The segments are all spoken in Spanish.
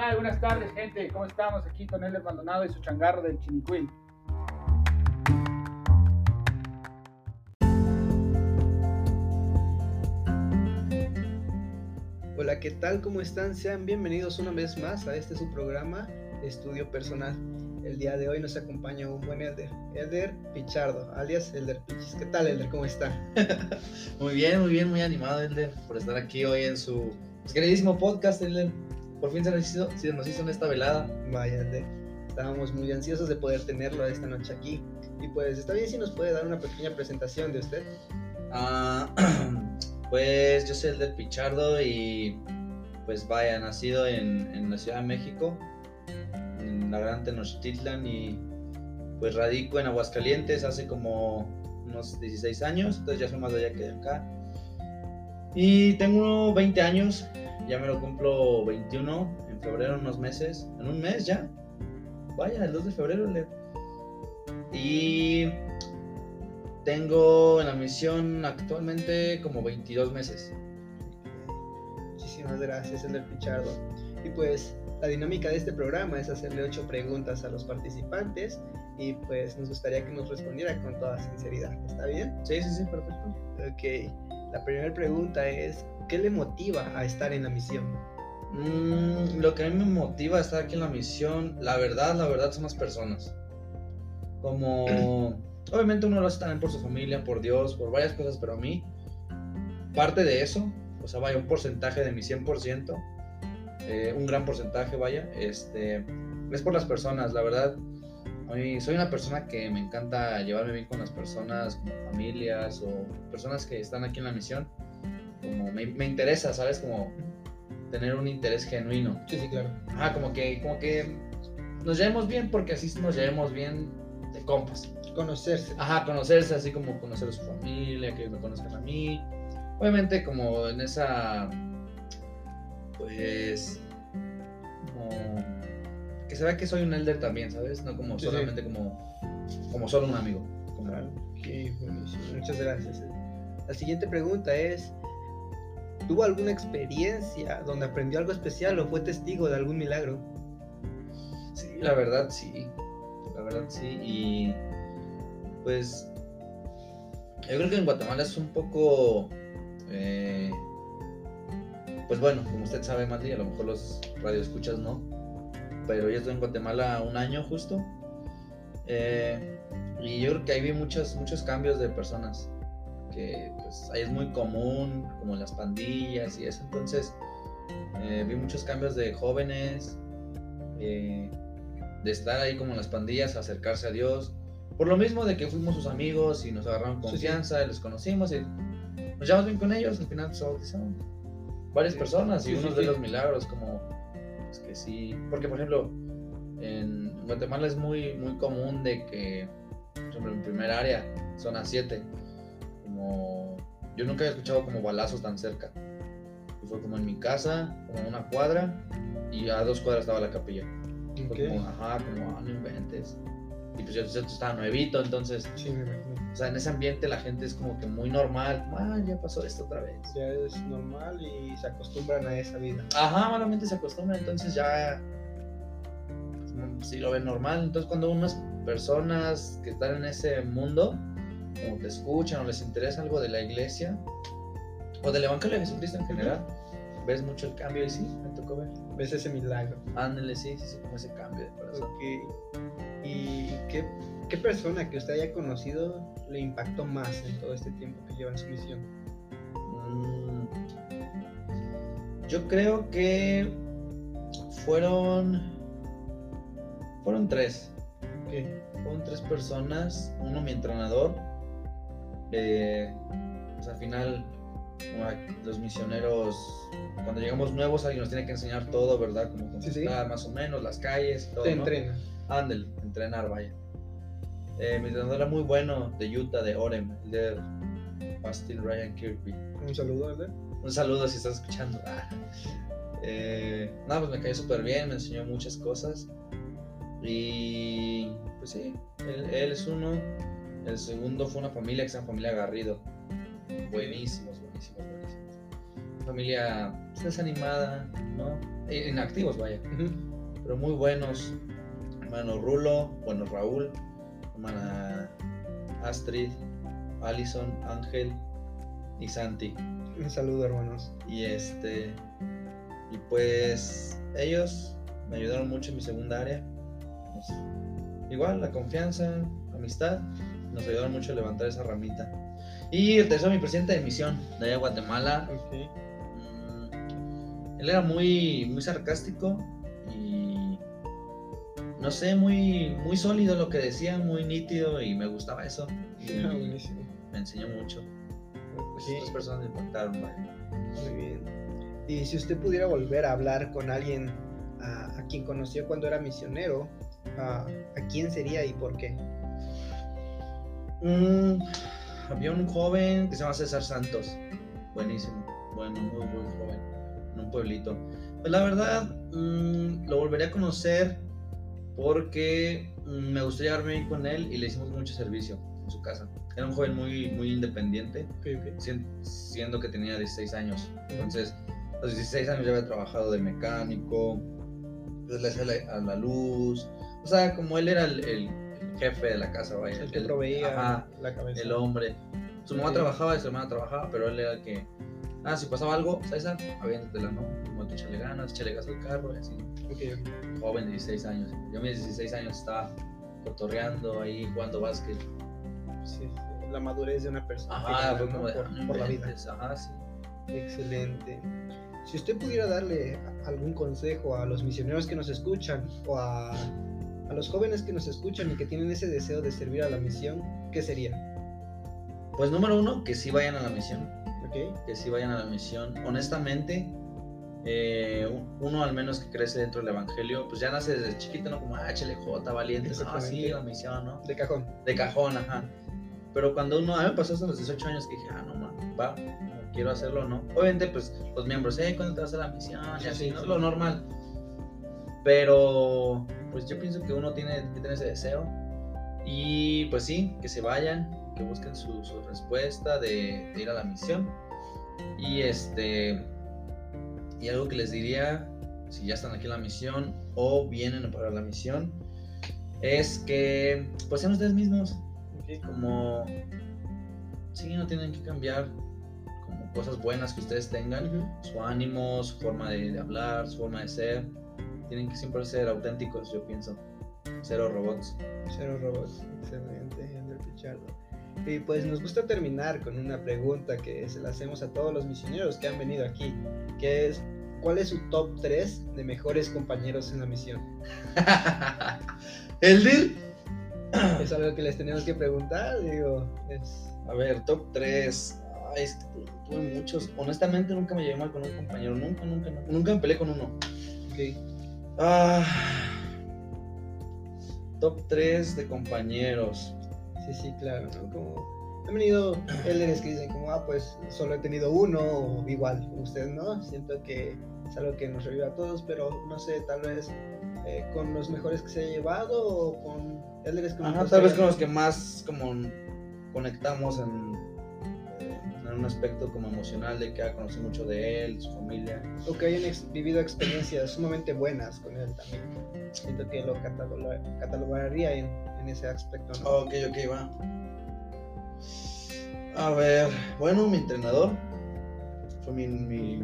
tal? Buenas tardes, gente. ¿Cómo estamos? Aquí con el Maldonado y su changarro del Chinicuil. Hola, ¿qué tal? ¿Cómo están? Sean bienvenidos una vez más a este su programa Estudio Personal. El día de hoy nos acompaña un buen Elder, Elder Pichardo, alias Elder Pichis. ¿Qué tal, Elder? ¿Cómo está? muy bien, muy bien, muy animado, Elder, por estar aquí hoy en su pues, queridísimo podcast, Elder. Por fin se nos hizo, se nos hizo en esta velada. Vaya, Elder. Estábamos muy ansiosos de poder tenerlo esta noche aquí. Y pues, ¿está bien si nos puede dar una pequeña presentación de usted? Ah, pues yo soy Elder Pichardo y pues vaya, nacido en, en la Ciudad de México en la Gran Tenochtitlan y pues radico en Aguascalientes hace como unos 16 años, entonces ya soy más de allá que de acá. Y tengo 20 años, ya me lo cumplo 21 en febrero, unos meses, en un mes ya. Vaya, el 2 de febrero. Le... Y tengo en la misión actualmente como 22 meses. Muchísimas gracias, el Pichardo. Y pues la dinámica de este programa es hacerle ocho preguntas a los participantes y pues nos gustaría que nos respondiera con toda sinceridad. ¿Está bien? Sí, sí, sí, perfecto. Ok. La primera pregunta es, ¿qué le motiva a estar en la misión? Mm, lo que a mí me motiva a estar aquí en la misión, la verdad, la verdad son las personas. Como, obviamente uno lo hace también por su familia, por Dios, por varias cosas, pero a mí, parte de eso, o sea, vaya un porcentaje de mi 100%, eh, un gran porcentaje, vaya, este, es por las personas, la verdad. A mí, soy una persona que me encanta llevarme bien con las personas, como familias o personas que están aquí en la misión. Como me, me interesa, ¿sabes? Como tener un interés genuino. Sí, sí, claro. Ajá, como que, como que nos llevemos bien porque así nos llevemos bien de compas. Conocerse. Ajá, conocerse, así como conocer a su familia, que me conozcan a mí. Obviamente como en esa pues como que se vea que soy un elder también, ¿sabes? No como solamente como como solo un amigo. Claro. Muchas gracias. La siguiente pregunta es ¿Tuvo alguna experiencia donde aprendió algo especial o fue testigo de algún milagro? Sí, la verdad sí. La verdad sí. Y pues yo creo que en Guatemala es un poco eh, pues bueno, como usted sabe, Mati, a lo mejor los radioescuchas no, pero yo estoy en Guatemala un año justo. Eh, y yo creo que ahí vi muchos, muchos cambios de personas, que pues ahí es muy común, como las pandillas y eso. Entonces, eh, vi muchos cambios de jóvenes, eh, de estar ahí como en las pandillas, acercarse a Dios. Por lo mismo de que fuimos sus amigos y nos agarraron confianza, y los conocimos y nos llevamos bien con ellos, al final se bautizaron varias personas y uno de los milagros como es que sí, porque por ejemplo en Guatemala es muy muy común de que por ejemplo en primer área zona 7 como yo nunca había escuchado como balazos tan cerca y fue como en mi casa como una cuadra y a dos cuadras estaba la capilla como ajá como ah, no inventes y pues yo, yo estaba nuevito entonces sí, me imagino o sea, en ese ambiente la gente es como que muy normal. Ah, ya pasó esto otra vez. Ya es normal y se acostumbran a esa vida. Ajá, malamente se acostumbran, entonces ya sí lo ven normal. Entonces cuando unas personas que están en ese mundo, como te escuchan o les interesa algo de la iglesia o del Evangelio de Jesucristo en general, ves mucho el cambio y sí, me tocó ver. Ves ese milagro. Ándale, sí, sí, sí, como ese cambio de corazón. Ok. ¿Y qué ¿Qué persona que usted haya conocido le impactó más en todo este tiempo que lleva en su misión? Mm, yo creo que fueron fueron tres. Fueron tres personas. Uno mi entrenador. Eh, pues al final los misioneros cuando llegamos nuevos alguien nos tiene que enseñar todo, ¿verdad? Como conquistar más o menos las calles, todo. Te entrena. Ándale, entrenar, vaya. Eh, mi entrenador era muy bueno de Utah, de Orem, el de Bastille Ryan Kirby. Un saludo, ¿verdad? Un saludo si estás escuchando. Ah. Eh, nada, pues me cayó súper bien, me enseñó muchas cosas. Y pues sí, él, es uno. El segundo fue una familia que se llama Familia Garrido. Buenísimos, buenísimos, buenísimos. familia pues, desanimada, ¿no? E- Inactivos, vaya. Pero muy buenos. Hermano Rulo, bueno, Raúl, hermana Astrid, Alison, Ángel y Santi. Un saludo, hermanos. Y este. Y pues ellos me ayudaron mucho en mi segunda área. Pues, igual, la confianza, amistad, nos ayudaron mucho a levantar esa ramita. Y el tercero, mi presidente de misión de allá de Guatemala. Mm, Él era muy, muy sarcástico y no sé, muy, muy sólido lo que decía, muy nítido y me gustaba eso. Y Ah, buenísimo. me enseñó mucho. Pues, Sí. Estas personas me impactaron, vaya. Muy bien. Y si usted pudiera volver a hablar con alguien a, a quien conoció cuando era misionero, a, ¿a quién sería y por qué? Mm, había un joven que se llama César Santos. Buenísimo. Bueno, muy buen joven. En un pueblito. Pues la verdad, mm, lo volvería a conocer porque mm, me gustaría llevarme bien con él y le hicimos mucho servicio en su casa. Era un joven muy, muy independiente, sien- siendo que tenía 16 años. Entonces, a los 16 años ya había trabajado de mecánico, pues le hacía la- a la luz. O sea, como él era el jefe de la casa, vaya. El que el- proveía ajá, la cabeza. el hombre. Su mamá Sí. trabajaba y su hermana trabajaba, pero él era el que. Ah, si pasaba algo, César, aviéntatela, ¿no? Como tú échale ganas, échale gas al carro y así. Ok, ok. Joven de 16 años. Yo a mis 16 años estaba cotorreando ahí, jugando básquet. Sí, La madurez de una persona. Ajá, fue ¿no? como de. por, ah, por la vida. Ajá, sí. Excelente. Si usted pudiera darle algún consejo a los misioneros que nos escuchan o a, a los jóvenes que nos escuchan y que tienen ese deseo de servir a la misión, ¿qué sería? Pues número uno, que sí vayan a la misión. ¿Ok? que sí vayan a la misión. Honestamente, eh, uno al menos que crece dentro del evangelio, pues ya nace desde chiquito, ¿no? Como, ah, échale jota, valiente. Ah, sí, la misión, ¿no? De cajón. De cajón, ajá. Pero cuando uno, a mí me pasó hasta los 18 años que dije, ah, no, man, va, quiero hacerlo, ¿no? Obviamente, pues los miembros, eh, ¿cuándo te vas a la misión? Y Sí, así, sí, ¿no? sí. Lo normal. Pero, pues yo pienso que uno tiene que tener ese deseo. Y pues sí, que se vayan, que busquen su, su respuesta de, de ir a la misión. Y este. Y algo que les diría, si ya están aquí en la misión o vienen para la misión, es que pues sean ustedes mismos. Como. Sí, no tienen que cambiar como cosas buenas que ustedes tengan, su ánimo, su forma de, de hablar, su forma de ser. Tienen que siempre ser auténticos, yo pienso. Cero robots. Cero robots. Excelente, Ander Pichardo. Y pues nos gusta terminar con una pregunta que se la hacemos a todos los misioneros que han venido aquí, que es, ¿cuál es su top 3 de mejores compañeros en la misión? Eldir. Es algo que les tenemos que preguntar, digo, es... A ver, top 3. Ay, es que tu- tuve muchos. Honestamente, nunca me llevé mal con un compañero. Nunca, nunca, nunca. Nunca me peleé con uno. ok. Ah, top 3 de compañeros. Sí, sí, claro, ¿no? Como han venido líderes que dicen como, ah, pues solo he tenido uno, o igual, usted no, siento que es algo que nos revive a todos, pero no sé, tal vez eh, con los mejores que se ha llevado o con líderes que Ajá, tal vez con los que más como conectamos en un aspecto como emocional de que ha conocido mucho de él, su familia. O que hayan ex- vivido experiencias sumamente buenas con él también. Siento que lo cataloga- catalogaría en, en ese aspecto, ¿no? Ok, ok, va. A ver, bueno, mi entrenador fue mi... mi-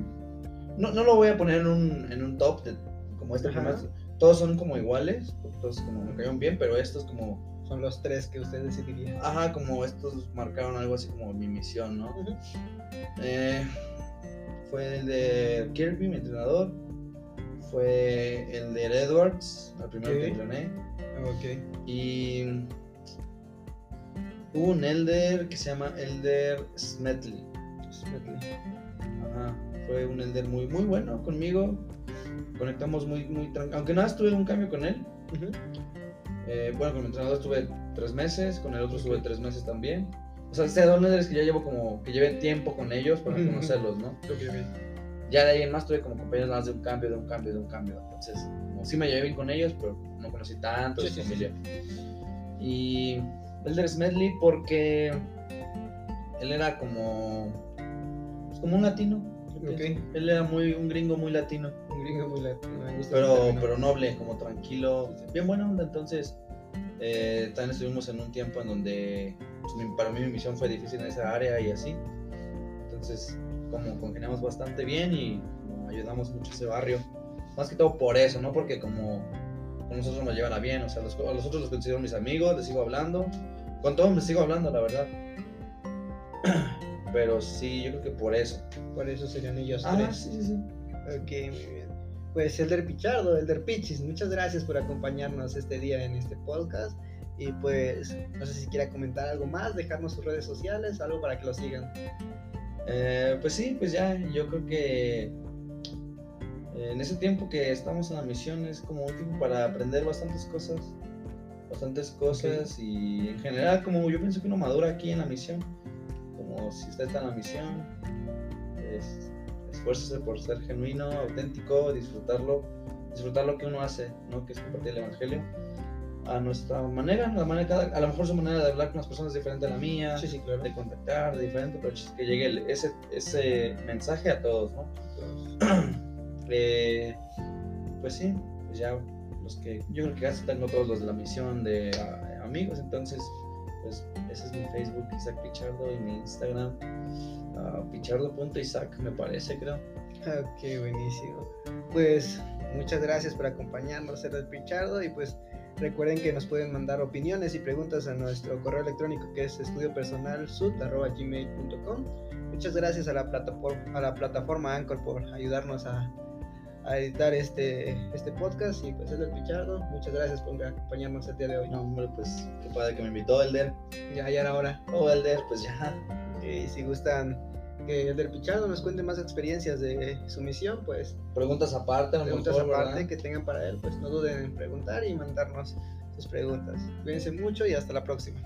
No, no lo voy a poner en un, en un top de, como este Ajá. Todos son como iguales, todos como me cayeron bien, pero estos como... Son los tres que usted decidiría. Ajá, como estos marcaron algo así como mi misión, ¿no? Eh, fue el de Kirby, mi entrenador. Fue el de Edwards, el primero que entrené. Ok. Y hubo un Elder que se llama Elder Smetley. Ajá, fue un Elder muy, muy bueno conmigo. Conectamos muy, muy tranquilo. Aunque nada, estuve un cambio con él. Ujú. Eh, bueno, con el entrenador estuve tres meses, con el otro estuve tres meses también. O sea, este son Elders que ya llevo como, que llevé tiempo con ellos para conocerlos, ¿no? Ok, ok. Ya de ahí en más tuve como compañeros más de un cambio, de un cambio, de un cambio. Entonces, como sí me llevé bien con ellos, pero no conocí tanto de Sí, su sí, familia. Y Elder Smedley porque él era como, pues, como un latino, yo Ok. pienso. Él era muy, un gringo muy latino. Un gringo muy latino, me gusta pero, pero noble, como tranquilo, bien buena onda. Entonces, eh, también estuvimos en un tiempo en donde pues, para mí mi misión fue difícil en esa área y así. Entonces, como congeniamos bastante bien y como ayudamos mucho a ese barrio. Más que todo por eso, no porque como con nosotros nos llevan a bien, o sea, los, a los otros los considero mis amigos, les sigo hablando. Con todos les sigo hablando, la verdad. Pero sí, yo creo que por eso. Por eso serían ellos Ah, tres. sí, sí, sí. Ok, muy bien. Pues Elder Pichardo, Elder Pichis, muchas gracias por acompañarnos este día en este podcast. Y pues, no sé si quiera comentar algo más, dejarnos sus redes sociales, algo para que lo sigan. Eh, pues sí, pues ya, yo creo que eh, en ese tiempo que estamos en la misión es como un tiempo para aprender bastantes cosas, bastantes cosas y en general como yo pienso que uno madura aquí en la misión, como si usted está en la misión, es, esfuércese por ser genuino, auténtico, disfrutarlo, disfrutar lo que uno hace, ¿no? que es compartir el evangelio a nuestra manera, la manera cada- a lo mejor su manera de hablar con las personas es diferente a la mía, Sí, sí, claro. de contactar, de diferente, pero es que llegue el- ese, ese mensaje a todos, ¿no? Eh, pues sí, pues ya los que, yo creo que casi tengo todos los de la misión de ah, amigos, entonces, pues ese es mi Facebook, Isaac Pichardo, y mi Instagram, ah, pichardo.isaac, me parece, creo. Ok, buenísimo. Pues muchas gracias por acompañarnos, Elder Pichardo. Y pues recuerden que nos pueden mandar opiniones y preguntas a nuestro correo electrónico que es estudiopersonalsud.gmail.com. Muchas gracias a la a la plataforma Anchor por ayudarnos a, a editar este, este podcast. Y pues Elder Pichardo, muchas gracias por acompañarnos el día de hoy. No, hombre, pues qué padre que me invitó Elder. Ya, ya era hora. Oh, Elder, pues ya. Y si gustan que Elder Pichardo nos cuente más experiencias de su misión, pues Preguntas aparte, preguntas mejor, aparte ¿verdad? que tengan para él, pues no duden en preguntar y mandarnos sus preguntas. Cuídense mucho y hasta la próxima.